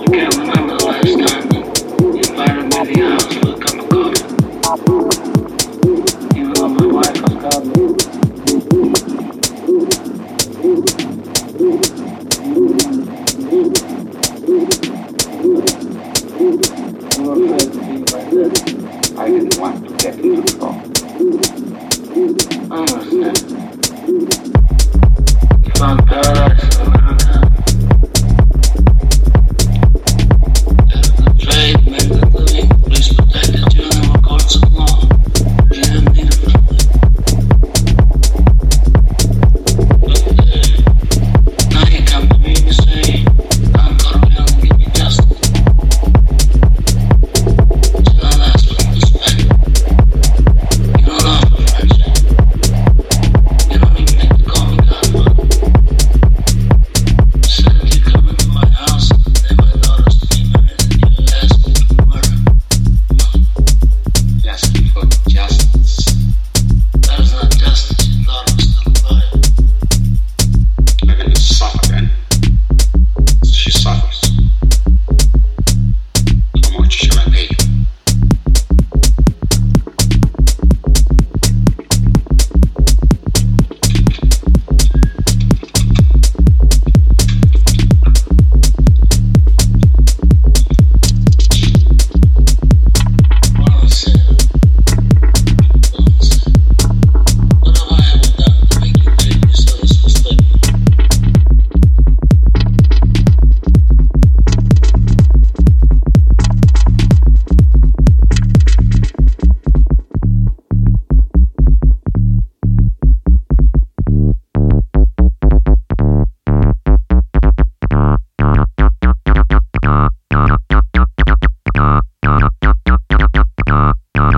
You and my wife are coming.